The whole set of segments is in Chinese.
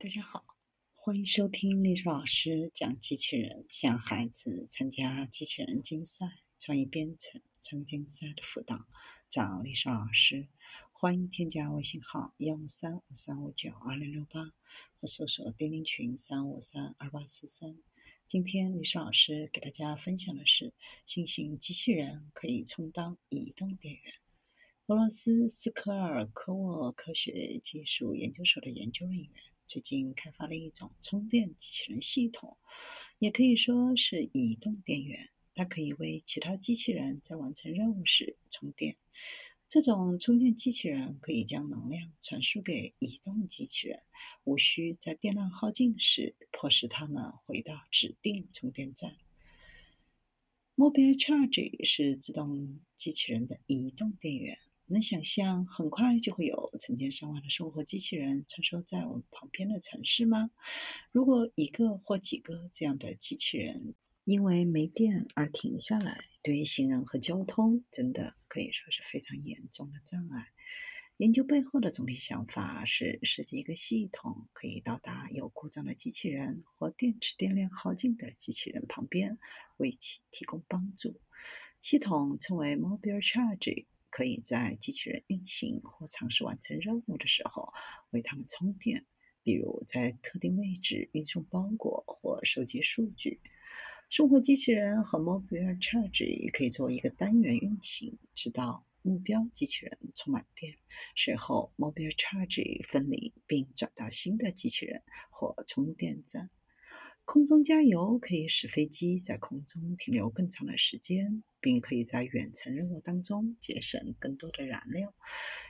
大家好，欢迎收听历史老师讲机器人，向孩子参加机器人竞赛、创意编程、创意竞赛的辅导，找历史老师。欢迎添加微信号幺五三五三五九二零六八，或搜索钉钉群三五三二八四三。今天历史老师给大家分享的是，新型机器人可以充当移动电源。俄罗斯斯科尔科沃科学技术研究所的研究人员最近开发了一种充电机器人系统，也可以说是移动电源。它可以为其他机器人在完成任务时充电。这种充电机器人可以将能量传输给移动机器人，无需在电量耗尽时迫使它们回到指定充电站。Mobile Charge 是自动机器人的移动电源。能想象很快就会有成千上万的生活机器人穿梭在我们旁边的城市吗？如果一个或几个这样的机器人因为没电而停下来，对于行人和交通真的可以说是非常严重的障碍。研究背后的总体想法是设计一个系统，可以到达有故障的机器人或电池电量耗尽的机器人旁边，为其提供帮助。系统称为 Mobile Charge。可以在机器人运行或尝试完成任务的时候为它们充电，比如在特定位置运送包裹或收集数据。生活机器人和 Mobile Charge 也可以做一个单元运行，直到目标机器人充满电。随后，Mobile Charge 分离并转到新的机器人或充电站。空中加油可以使飞机在空中停留更长的时间，并可以在远程任务当中节省更多的燃料。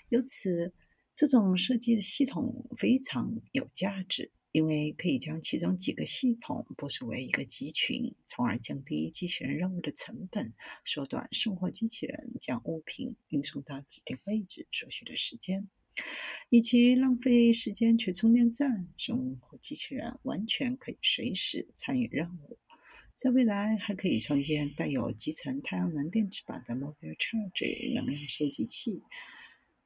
由此，这种设计的系统非常有价值，因为可以将其中几个系统部署为一个集群，从而降低机器人任务的成本，缩短送货机器人将物品运送到指定位置所需的时间。与其浪费时间去充电站，生活机器人完全可以随时参与任务。在未来，还可以创建带有集成太阳能电池板的 Mobile Charge 能量收集器。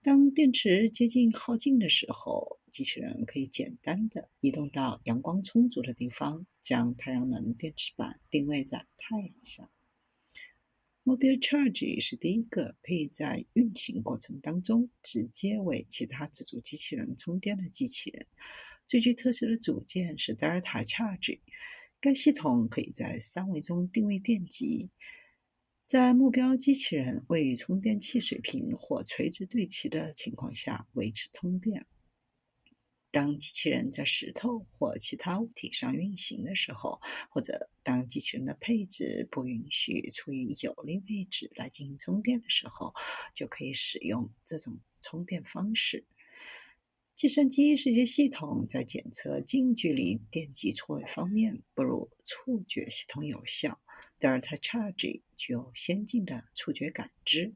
当电池接近耗尽的时候，机器人可以简单的移动到阳光充足的地方，将太阳能电池板定位在太阳上。Mobile Charge 是第一个可以在运行过程当中直接为其他自主机器人充电的机器人。最具特色的组件是 Delta Charge，该系统可以在三维中定位电极，在目标机器人位于充电器水平或垂直对齐的情况下维持通电。当机器人在石头或其他物体上运行的时候，或者当机器人的配置不允许处于有利位置来进行充电的时候，就可以使用这种充电方式。计算机视觉系统在检测近距离电极错位方面不如触觉系统有效。Delta Charge 具有先进的触觉感知，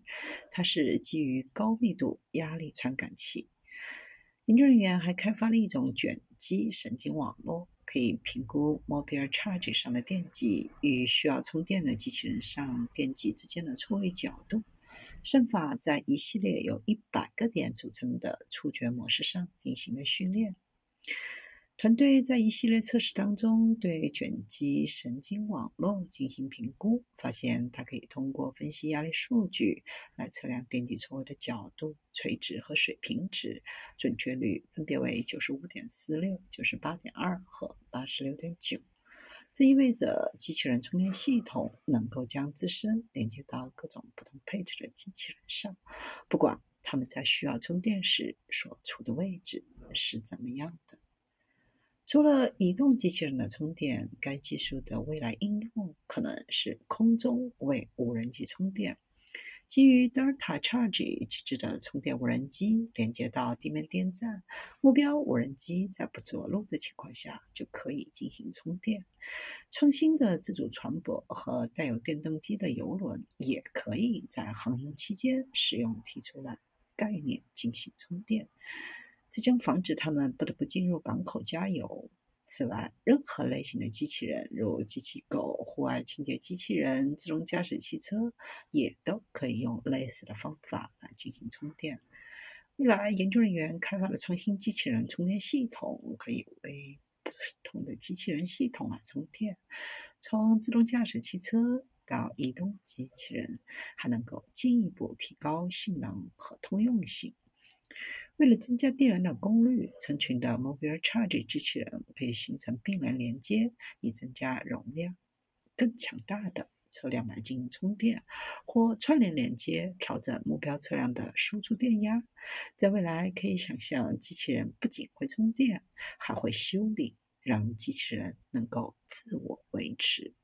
它是基于高密度压力传感器。研究人员还开发了一种卷积神经网络，可以评估 Mobile Charge 上的电极与需要充电的机器人上电极之间的错位角度。算法在一系列由一百个点组成的触觉模式上进行了训练。团队在一系列测试当中对卷积神经网络进行评估，发现它可以通过分析压力数据来测量电极错位的角度、垂直和水平值，准确率分别为九十五点四六、九十八点二和八十六点九。这意味着机器人充电系统能够将自身连接到各种不同配置的机器人上，不管它们在需要充电时所处的位置是怎么样的。除了移动机器人的充电，该技术的未来应用可能是空中为无人机充电。基于 Delta Charge 机制的充电无人机连接到地面电站，目标无人机在不着陆的情况下就可以进行充电。创新的自主船舶和带有电动机的游轮也可以在航行期间使用提出了概念进行充电。这将防止他们不得不进入港口加油。此外，任何类型的机器人，如机器狗、户外清洁机器人、自动驾驶汽车，也都可以用类似的方法来进行充电。未来，研究人员开发了创新机器人充电系统，可以为不同的机器人系统来充电，从自动驾驶汽车到移动机器人，还能够进一步提高性能和通用性。为了增加电源的功率，成群的 Mobile Charge 机器人可以形成并联连接，以增加容量。更强大的车辆来进行充电，或串联连接，调整目标车辆的输出电压。在未来，可以想象，机器人不仅会充电，还会修理，让机器人能够自我维持。